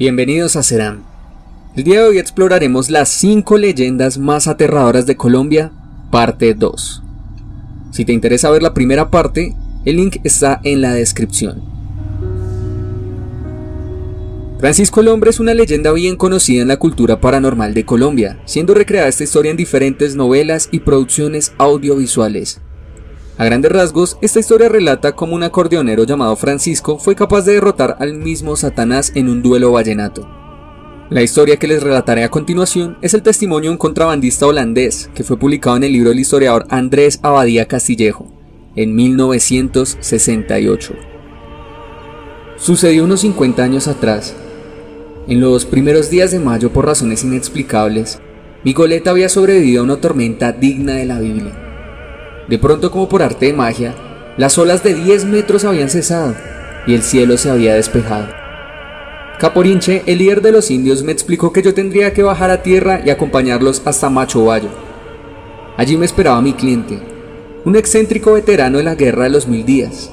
Bienvenidos a Serán. El día de hoy exploraremos las 5 leyendas más aterradoras de Colombia, parte 2. Si te interesa ver la primera parte, el link está en la descripción. Francisco el Hombre es una leyenda bien conocida en la cultura paranormal de Colombia, siendo recreada esta historia en diferentes novelas y producciones audiovisuales. A grandes rasgos, esta historia relata cómo un acordeonero llamado Francisco fue capaz de derrotar al mismo Satanás en un duelo vallenato. La historia que les relataré a continuación es el testimonio de un contrabandista holandés que fue publicado en el libro del historiador Andrés Abadía Castillejo en 1968. Sucedió unos 50 años atrás. En los primeros días de mayo, por razones inexplicables, mi goleta había sobrevivido a una tormenta digna de la Biblia. De pronto, como por arte de magia, las olas de 10 metros habían cesado y el cielo se había despejado. Caporinche, el líder de los indios, me explicó que yo tendría que bajar a tierra y acompañarlos hasta Macho Bayo. Allí me esperaba mi cliente, un excéntrico veterano de la guerra de los mil días.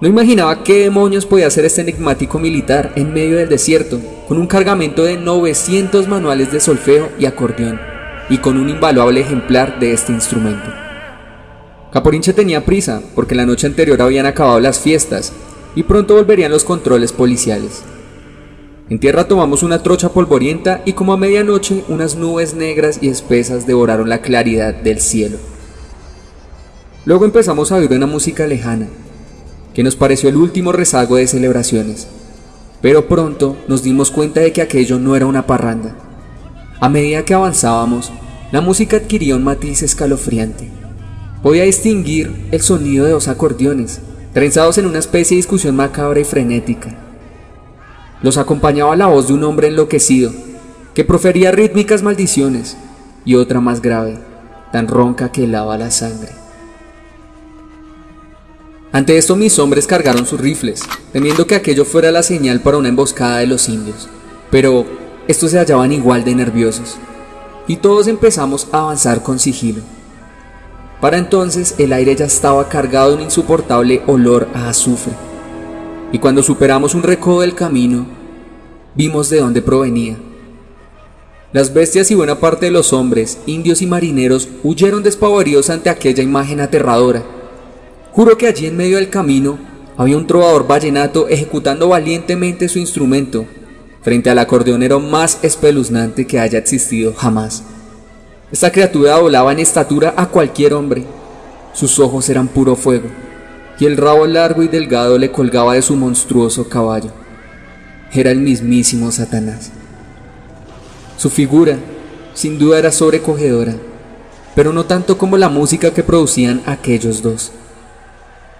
No imaginaba qué demonios podía hacer este enigmático militar en medio del desierto, con un cargamento de 900 manuales de solfeo y acordeón, y con un invaluable ejemplar de este instrumento. Caporinche tenía prisa porque la noche anterior habían acabado las fiestas y pronto volverían los controles policiales. En tierra tomamos una trocha polvorienta y como a medianoche unas nubes negras y espesas devoraron la claridad del cielo. Luego empezamos a oír una música lejana, que nos pareció el último rezago de celebraciones, pero pronto nos dimos cuenta de que aquello no era una parranda. A medida que avanzábamos, la música adquiría un matiz escalofriante podía distinguir el sonido de dos acordeones, trenzados en una especie de discusión macabra y frenética. Los acompañaba la voz de un hombre enloquecido, que profería rítmicas maldiciones, y otra más grave, tan ronca que helaba la sangre. Ante esto mis hombres cargaron sus rifles, temiendo que aquello fuera la señal para una emboscada de los indios, pero estos se hallaban igual de nerviosos, y todos empezamos a avanzar con sigilo. Para entonces el aire ya estaba cargado de un insoportable olor a azufre. Y cuando superamos un recodo del camino, vimos de dónde provenía. Las bestias y buena parte de los hombres, indios y marineros huyeron despavoridos ante aquella imagen aterradora. Juro que allí en medio del camino había un trovador vallenato ejecutando valientemente su instrumento frente al acordeonero más espeluznante que haya existido jamás. Esta criatura volaba en estatura a cualquier hombre. Sus ojos eran puro fuego, y el rabo largo y delgado le colgaba de su monstruoso caballo. Era el mismísimo Satanás. Su figura, sin duda, era sobrecogedora, pero no tanto como la música que producían aquellos dos.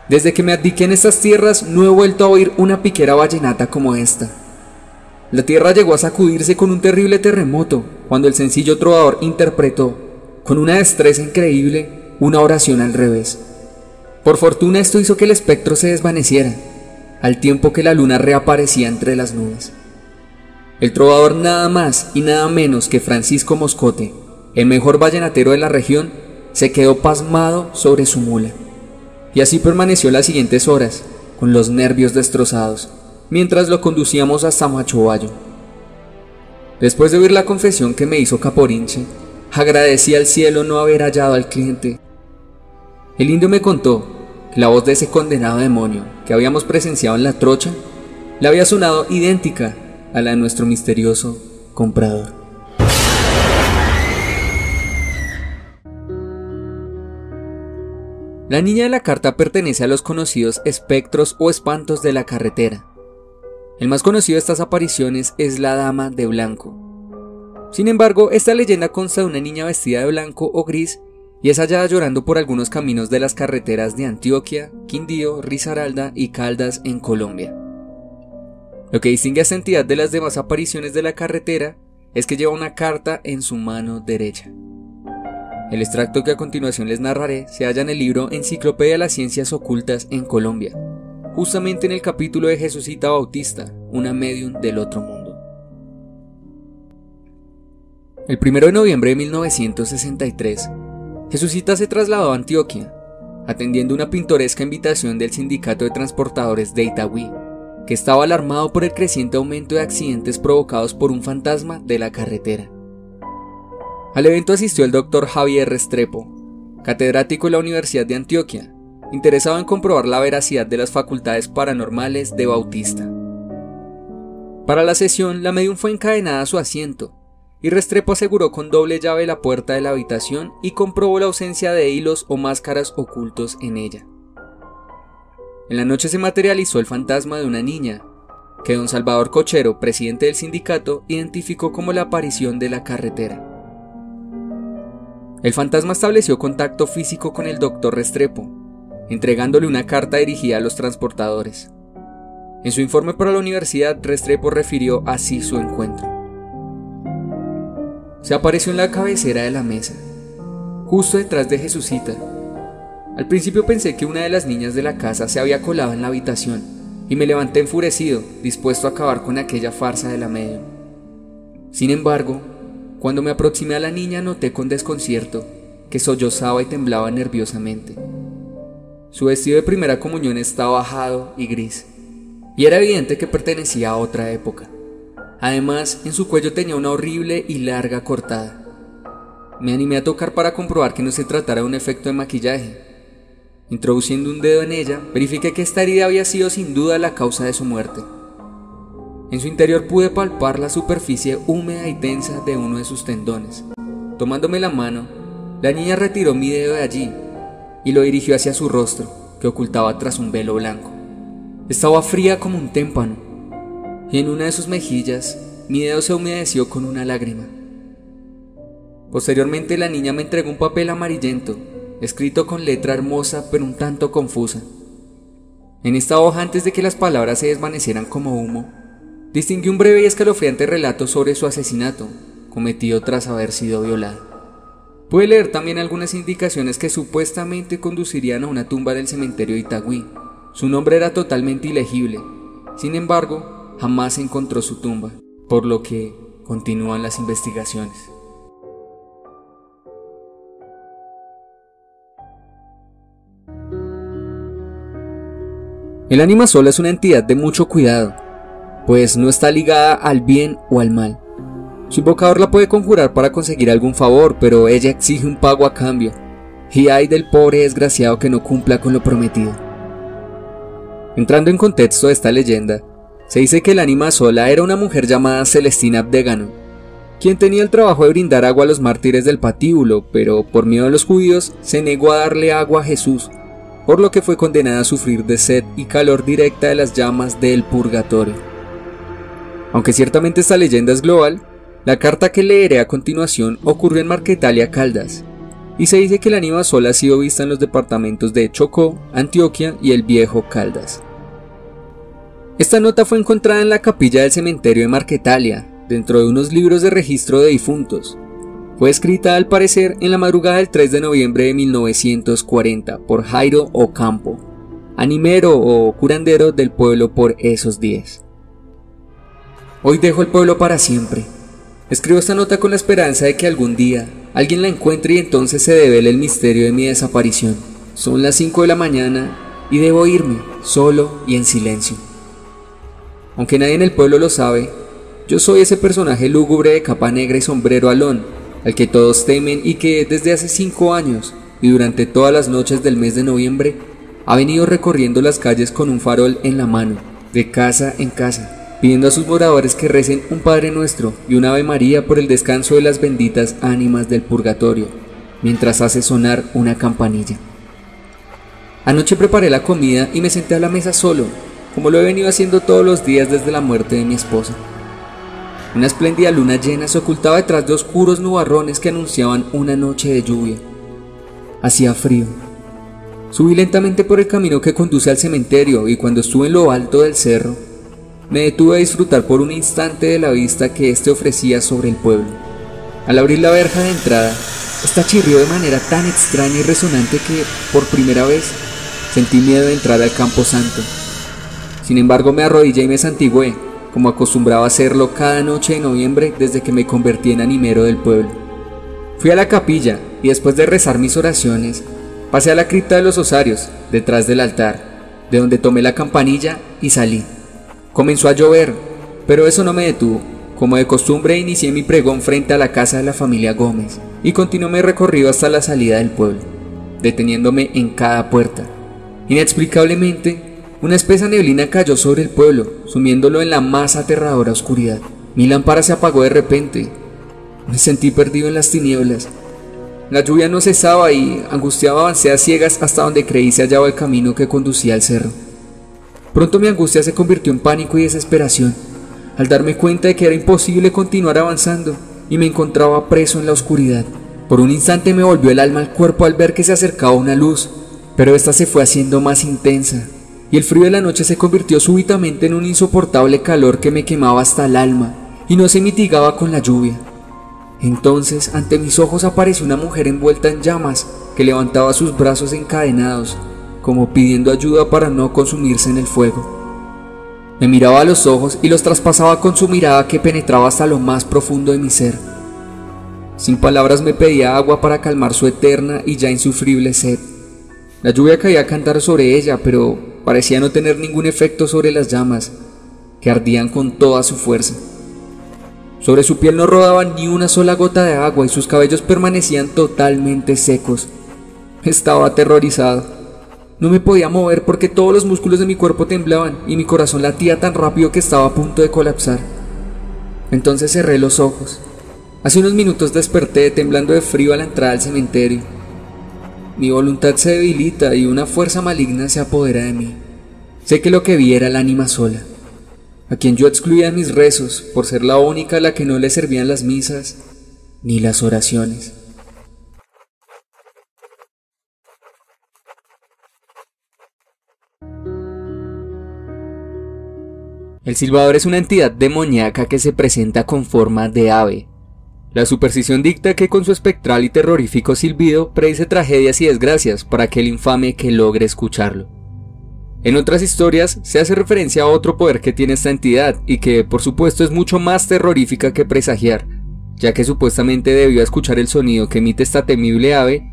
Desde que me addiqué en estas tierras no he vuelto a oír una piquera vallenata como esta. La tierra llegó a sacudirse con un terrible terremoto cuando el sencillo trovador interpretó, con una destreza increíble, una oración al revés. Por fortuna esto hizo que el espectro se desvaneciera, al tiempo que la luna reaparecía entre las nubes. El trovador nada más y nada menos que Francisco Moscote, el mejor vallenatero de la región, se quedó pasmado sobre su mula. Y así permaneció las siguientes horas, con los nervios destrozados, mientras lo conducíamos hasta Machovayo. Después de oír la confesión que me hizo Caporinche, agradecí al cielo no haber hallado al cliente. El indio me contó que la voz de ese condenado demonio que habíamos presenciado en la trocha le había sonado idéntica a la de nuestro misterioso comprador. La niña de la carta pertenece a los conocidos espectros o espantos de la carretera, el más conocido de estas apariciones es la Dama de Blanco. Sin embargo, esta leyenda consta de una niña vestida de blanco o gris y es hallada llorando por algunos caminos de las carreteras de Antioquia, Quindío, Risaralda y Caldas en Colombia. Lo que distingue a esta entidad de las demás apariciones de la carretera es que lleva una carta en su mano derecha. El extracto que a continuación les narraré se halla en el libro Enciclopedia de las Ciencias Ocultas en Colombia, justamente en el capítulo de Jesucita Bautista, una medium del otro mundo. El 1 de noviembre de 1963, Jesucita se trasladó a Antioquia, atendiendo una pintoresca invitación del Sindicato de Transportadores de Itagüí, que estaba alarmado por el creciente aumento de accidentes provocados por un fantasma de la carretera. Al evento asistió el doctor Javier Restrepo, catedrático de la Universidad de Antioquia, interesado en comprobar la veracidad de las facultades paranormales de Bautista. Para la sesión, la medium fue encadenada a su asiento, y Restrepo aseguró con doble llave la puerta de la habitación y comprobó la ausencia de hilos o máscaras ocultos en ella. En la noche se materializó el fantasma de una niña, que don Salvador Cochero, presidente del sindicato, identificó como la aparición de la carretera. El fantasma estableció contacto físico con el doctor Restrepo, entregándole una carta dirigida a los transportadores. En su informe para la universidad, Restrepo refirió así su encuentro. Se apareció en la cabecera de la mesa, justo detrás de Jesucita, al principio pensé que una de las niñas de la casa se había colado en la habitación y me levanté enfurecido, dispuesto a acabar con aquella farsa de la media. Sin embargo, cuando me aproximé a la niña noté con desconcierto que sollozaba y temblaba nerviosamente. Su vestido de primera comunión estaba bajado y gris, y era evidente que pertenecía a otra época. Además, en su cuello tenía una horrible y larga cortada. Me animé a tocar para comprobar que no se tratara de un efecto de maquillaje, Introduciendo un dedo en ella, verifiqué que esta herida había sido sin duda la causa de su muerte. En su interior pude palpar la superficie húmeda y densa de uno de sus tendones. Tomándome la mano, la niña retiró mi dedo de allí y lo dirigió hacia su rostro, que ocultaba tras un velo blanco. Estaba fría como un témpano, y en una de sus mejillas mi dedo se humedeció con una lágrima. Posteriormente la niña me entregó un papel amarillento escrito con letra hermosa pero un tanto confusa. En esta hoja, antes de que las palabras se desvanecieran como humo, distinguí un breve y escalofriante relato sobre su asesinato, cometido tras haber sido violada. Pude leer también algunas indicaciones que supuestamente conducirían a una tumba del cementerio de Itagüí. Su nombre era totalmente ilegible, sin embargo, jamás se encontró su tumba, por lo que continúan las investigaciones. El ánima sola es una entidad de mucho cuidado, pues no está ligada al bien o al mal. Su invocador la puede conjurar para conseguir algún favor, pero ella exige un pago a cambio, y hay del pobre desgraciado que no cumpla con lo prometido. Entrando en contexto de esta leyenda, se dice que el ánima sola era una mujer llamada Celestina Abdegano, quien tenía el trabajo de brindar agua a los mártires del patíbulo, pero por miedo a los judíos se negó a darle agua a Jesús, por lo que fue condenada a sufrir de sed y calor directa de las llamas del purgatorio. Aunque ciertamente esta leyenda es global, la carta que leeré a continuación ocurrió en Marquetalia, Caldas, y se dice que la ánima sola ha sido vista en los departamentos de Chocó, Antioquia y el viejo Caldas. Esta nota fue encontrada en la capilla del cementerio de Marquetalia, dentro de unos libros de registro de difuntos, fue escrita al parecer en la madrugada del 3 de noviembre de 1940 por Jairo Ocampo, animero o curandero del pueblo por esos días. Hoy dejo el pueblo para siempre. Escribo esta nota con la esperanza de que algún día alguien la encuentre y entonces se devele el misterio de mi desaparición. Son las 5 de la mañana y debo irme, solo y en silencio. Aunque nadie en el pueblo lo sabe, yo soy ese personaje lúgubre de capa negra y sombrero alón al que todos temen y que desde hace cinco años y durante todas las noches del mes de noviembre ha venido recorriendo las calles con un farol en la mano, de casa en casa, pidiendo a sus moradores que recen un Padre Nuestro y un Ave María por el descanso de las benditas ánimas del purgatorio, mientras hace sonar una campanilla. Anoche preparé la comida y me senté a la mesa solo, como lo he venido haciendo todos los días desde la muerte de mi esposa. Una espléndida luna llena se ocultaba detrás de oscuros nubarrones que anunciaban una noche de lluvia. Hacía frío. Subí lentamente por el camino que conduce al cementerio y cuando estuve en lo alto del cerro, me detuve a disfrutar por un instante de la vista que éste ofrecía sobre el pueblo. Al abrir la verja de entrada, esta chirrió de manera tan extraña y resonante que, por primera vez, sentí miedo de entrar al campo santo. Sin embargo, me arrodillé y me santigué, como acostumbraba hacerlo cada noche de noviembre desde que me convertí en animero del pueblo. Fui a la capilla y después de rezar mis oraciones, pasé a la cripta de los osarios, detrás del altar, de donde tomé la campanilla y salí. Comenzó a llover, pero eso no me detuvo. Como de costumbre inicié mi pregón frente a la casa de la familia Gómez y continué mi recorrido hasta la salida del pueblo, deteniéndome en cada puerta. Inexplicablemente, una espesa neblina cayó sobre el pueblo, sumiéndolo en la más aterradora oscuridad. Mi lámpara se apagó de repente. Me sentí perdido en las tinieblas. La lluvia no cesaba y, angustiado, avancé a ciegas hasta donde creí se hallaba el camino que conducía al cerro. Pronto mi angustia se convirtió en pánico y desesperación, al darme cuenta de que era imposible continuar avanzando y me encontraba preso en la oscuridad. Por un instante me volvió el alma al cuerpo al ver que se acercaba una luz, pero esta se fue haciendo más intensa, y el frío de la noche se convirtió súbitamente en un insoportable calor que me quemaba hasta el alma y no se mitigaba con la lluvia. Entonces ante mis ojos apareció una mujer envuelta en llamas que levantaba sus brazos encadenados como pidiendo ayuda para no consumirse en el fuego. Me miraba a los ojos y los traspasaba con su mirada que penetraba hasta lo más profundo de mi ser. Sin palabras me pedía agua para calmar su eterna y ya insufrible sed. La lluvia caía a cantar sobre ella, pero parecía no tener ningún efecto sobre las llamas, que ardían con toda su fuerza. Sobre su piel no rodaba ni una sola gota de agua y sus cabellos permanecían totalmente secos. Estaba aterrorizado. No me podía mover porque todos los músculos de mi cuerpo temblaban y mi corazón latía tan rápido que estaba a punto de colapsar. Entonces cerré los ojos. Hace unos minutos desperté temblando de frío a la entrada del cementerio. Mi voluntad se debilita y una fuerza maligna se apodera de mí. Sé que lo que vi era el ánima sola, a quien yo excluía mis rezos por ser la única a la que no le servían las misas ni las oraciones. El silbador es una entidad demoníaca que se presenta con forma de ave. La superstición dicta que con su espectral y terrorífico silbido predice tragedias y desgracias para aquel infame que logre escucharlo. En otras historias se hace referencia a otro poder que tiene esta entidad y que por supuesto es mucho más terrorífica que presagiar, ya que supuestamente debió escuchar el sonido que emite esta temible ave,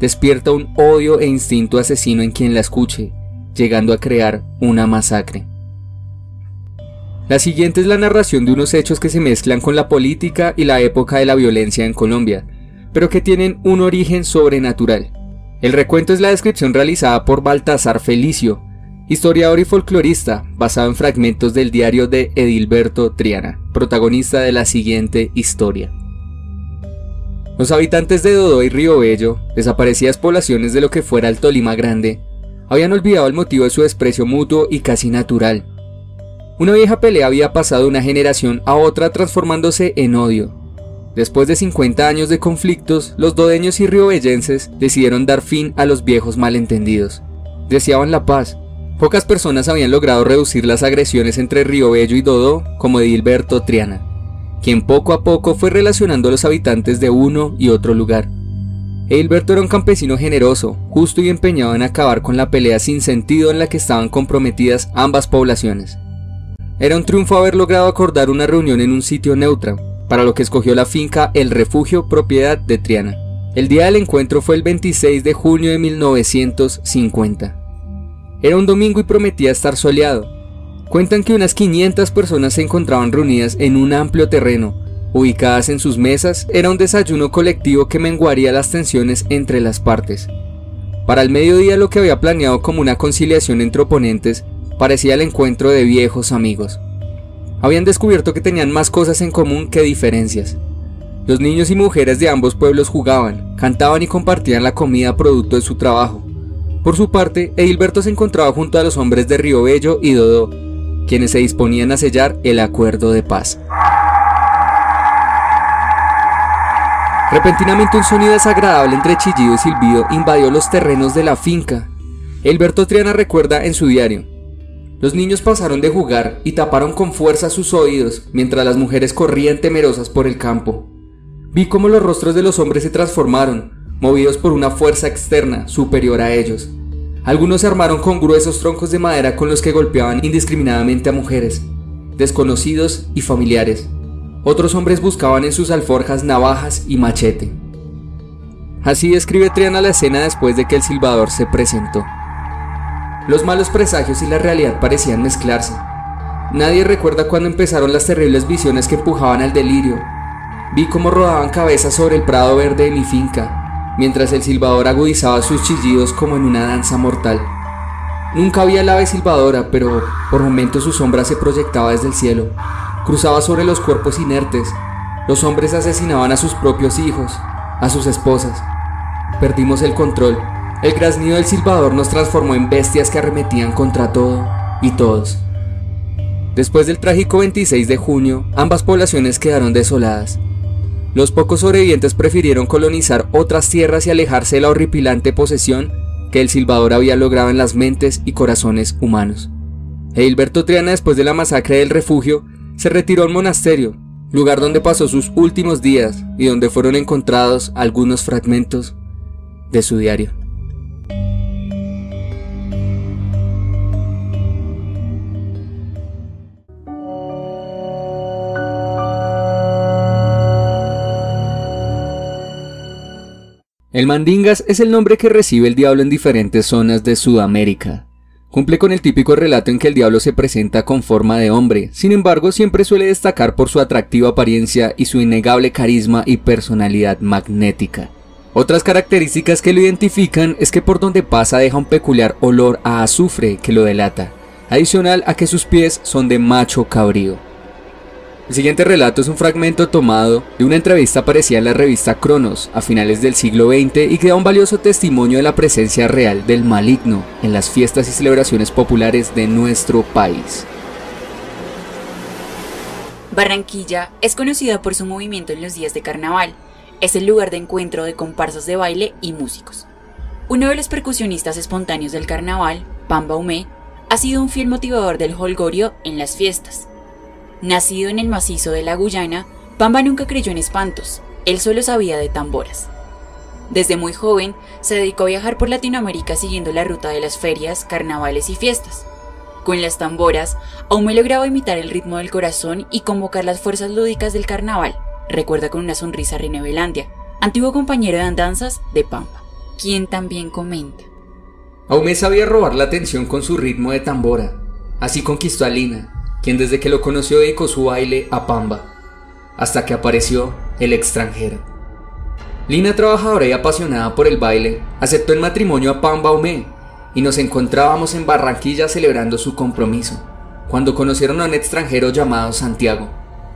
despierta un odio e instinto asesino en quien la escuche, llegando a crear una masacre. La siguiente es la narración de unos hechos que se mezclan con la política y la época de la violencia en Colombia, pero que tienen un origen sobrenatural. El recuento es la descripción realizada por Baltasar Felicio, historiador y folclorista, basado en fragmentos del diario de Edilberto Triana, protagonista de la siguiente historia. Los habitantes de Dodó y Río Bello, desaparecidas poblaciones de lo que fuera el Tolima Grande, habían olvidado el motivo de su desprecio mutuo y casi natural, una vieja pelea había pasado de una generación a otra transformándose en odio. Después de 50 años de conflictos, los dodeños y riobellenses decidieron dar fin a los viejos malentendidos. Deseaban la paz. Pocas personas habían logrado reducir las agresiones entre Río Bello y Dodó como Edilberto Triana, quien poco a poco fue relacionando a los habitantes de uno y otro lugar. Edilberto era un campesino generoso, justo y empeñado en acabar con la pelea sin sentido en la que estaban comprometidas ambas poblaciones. Era un triunfo haber logrado acordar una reunión en un sitio neutro, para lo que escogió la finca El Refugio, propiedad de Triana. El día del encuentro fue el 26 de junio de 1950. Era un domingo y prometía estar soleado. Cuentan que unas 500 personas se encontraban reunidas en un amplio terreno, ubicadas en sus mesas, era un desayuno colectivo que menguaría las tensiones entre las partes. Para el mediodía lo que había planeado como una conciliación entre oponentes parecía el encuentro de viejos amigos. Habían descubierto que tenían más cosas en común que diferencias. Los niños y mujeres de ambos pueblos jugaban, cantaban y compartían la comida producto de su trabajo. Por su parte, Edilberto se encontraba junto a los hombres de Río Bello y Dodó, quienes se disponían a sellar el acuerdo de paz. Repentinamente un sonido desagradable entre chillido y silbido invadió los terrenos de la finca. Edilberto Triana recuerda en su diario, los niños pasaron de jugar y taparon con fuerza sus oídos mientras las mujeres corrían temerosas por el campo. Vi cómo los rostros de los hombres se transformaron, movidos por una fuerza externa superior a ellos. Algunos se armaron con gruesos troncos de madera con los que golpeaban indiscriminadamente a mujeres, desconocidos y familiares. Otros hombres buscaban en sus alforjas navajas y machete. Así describe Triana la escena después de que el silbador se presentó. Los malos presagios y la realidad parecían mezclarse. Nadie recuerda cuándo empezaron las terribles visiones que empujaban al delirio. Vi cómo rodaban cabezas sobre el prado verde de mi finca, mientras el silbador agudizaba sus chillidos como en una danza mortal. Nunca vi al ave silbadora, pero por momentos su sombra se proyectaba desde el cielo. Cruzaba sobre los cuerpos inertes. Los hombres asesinaban a sus propios hijos, a sus esposas. Perdimos el control. El graznido del silbador nos transformó en bestias que arremetían contra todo y todos. Después del trágico 26 de junio, ambas poblaciones quedaron desoladas. Los pocos sobrevivientes prefirieron colonizar otras tierras y alejarse de la horripilante posesión que el silbador había logrado en las mentes y corazones humanos. Gilberto Triana, después de la masacre del refugio, se retiró al monasterio, lugar donde pasó sus últimos días y donde fueron encontrados algunos fragmentos de su diario. El mandingas es el nombre que recibe el diablo en diferentes zonas de Sudamérica. Cumple con el típico relato en que el diablo se presenta con forma de hombre, sin embargo siempre suele destacar por su atractiva apariencia y su innegable carisma y personalidad magnética. Otras características que lo identifican es que por donde pasa deja un peculiar olor a azufre que lo delata, adicional a que sus pies son de macho cabrío. El siguiente relato es un fragmento tomado de una entrevista aparecida en la revista Cronos a finales del siglo XX y que da un valioso testimonio de la presencia real del maligno en las fiestas y celebraciones populares de nuestro país. Barranquilla es conocida por su movimiento en los días de carnaval. Es el lugar de encuentro de comparsas de baile y músicos. Uno de los percusionistas espontáneos del carnaval, Pamba Humé, ha sido un fiel motivador del holgorio en las fiestas. Nacido en el macizo de la Guyana, Pamba nunca creyó en espantos, él solo sabía de tamboras. Desde muy joven se dedicó a viajar por Latinoamérica siguiendo la ruta de las ferias, carnavales y fiestas. Con las tamboras, aún me lograba imitar el ritmo del corazón y convocar las fuerzas lúdicas del carnaval, recuerda con una sonrisa René Belandia, antiguo compañero de andanzas de Pamba, quien también comenta. Aún sabía robar la atención con su ritmo de tambora. Así conquistó a Lina, quien desde que lo conoció dedicó su baile a Pamba, hasta que apareció el extranjero. Lina, trabajadora y apasionada por el baile, aceptó el matrimonio a Pamba Umé y nos encontrábamos en Barranquilla celebrando su compromiso, cuando conocieron a un extranjero llamado Santiago.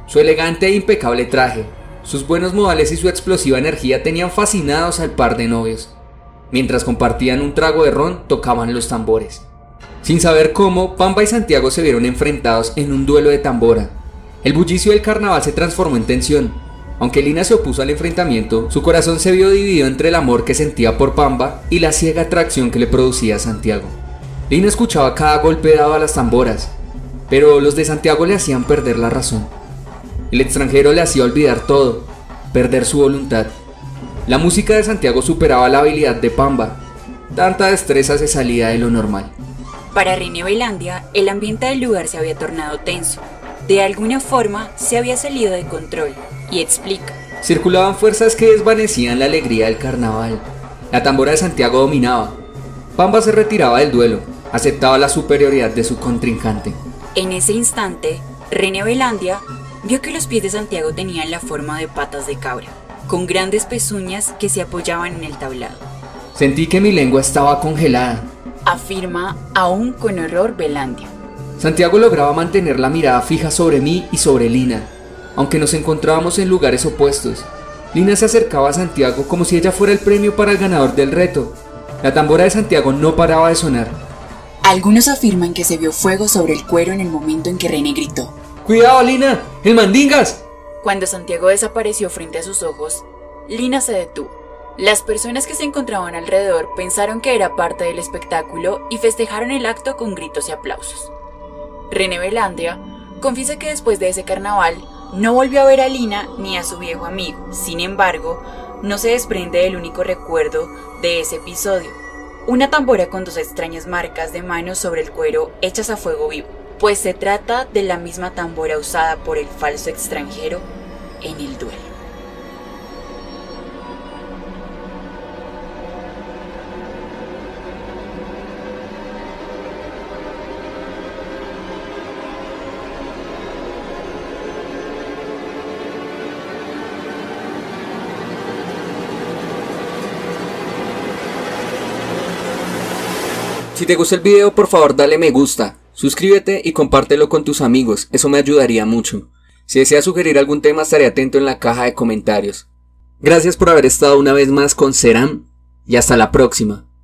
Su elegante e impecable traje, sus buenos modales y su explosiva energía tenían fascinados al par de novios. Mientras compartían un trago de ron, tocaban los tambores. Sin saber cómo, Pamba y Santiago se vieron enfrentados en un duelo de tambora. El bullicio del carnaval se transformó en tensión. Aunque Lina se opuso al enfrentamiento, su corazón se vio dividido entre el amor que sentía por Pamba y la ciega atracción que le producía Santiago. Lina escuchaba cada golpe dado a las tamboras, pero los de Santiago le hacían perder la razón. El extranjero le hacía olvidar todo, perder su voluntad. La música de Santiago superaba la habilidad de Pamba. Tanta destreza se salía de lo normal. Para René Belandia, el ambiente del lugar se había tornado tenso. De alguna forma, se había salido de control, y explica. Circulaban fuerzas que desvanecían la alegría del carnaval. La tambora de Santiago dominaba. Pamba se retiraba del duelo, aceptaba la superioridad de su contrincante. En ese instante, René Belandia vio que los pies de Santiago tenían la forma de patas de cabra, con grandes pezuñas que se apoyaban en el tablado. Sentí que mi lengua estaba congelada afirma aún con horror Belandia. Santiago lograba mantener la mirada fija sobre mí y sobre Lina, aunque nos encontrábamos en lugares opuestos. Lina se acercaba a Santiago como si ella fuera el premio para el ganador del reto. La tambora de Santiago no paraba de sonar. Algunos afirman que se vio fuego sobre el cuero en el momento en que René gritó. ¡Cuidado, Lina! ¡El mandingas! Cuando Santiago desapareció frente a sus ojos, Lina se detuvo. Las personas que se encontraban alrededor pensaron que era parte del espectáculo y festejaron el acto con gritos y aplausos. René Belandia confiesa que después de ese carnaval no volvió a ver a Lina ni a su viejo amigo. Sin embargo, no se desprende del único recuerdo de ese episodio. Una tambora con dos extrañas marcas de manos sobre el cuero hechas a fuego vivo, pues se trata de la misma tambora usada por el falso extranjero en el duelo. Si te gustó el video, por favor dale me gusta, suscríbete y compártelo con tus amigos, eso me ayudaría mucho. Si deseas sugerir algún tema, estaré atento en la caja de comentarios. Gracias por haber estado una vez más con Seram y hasta la próxima.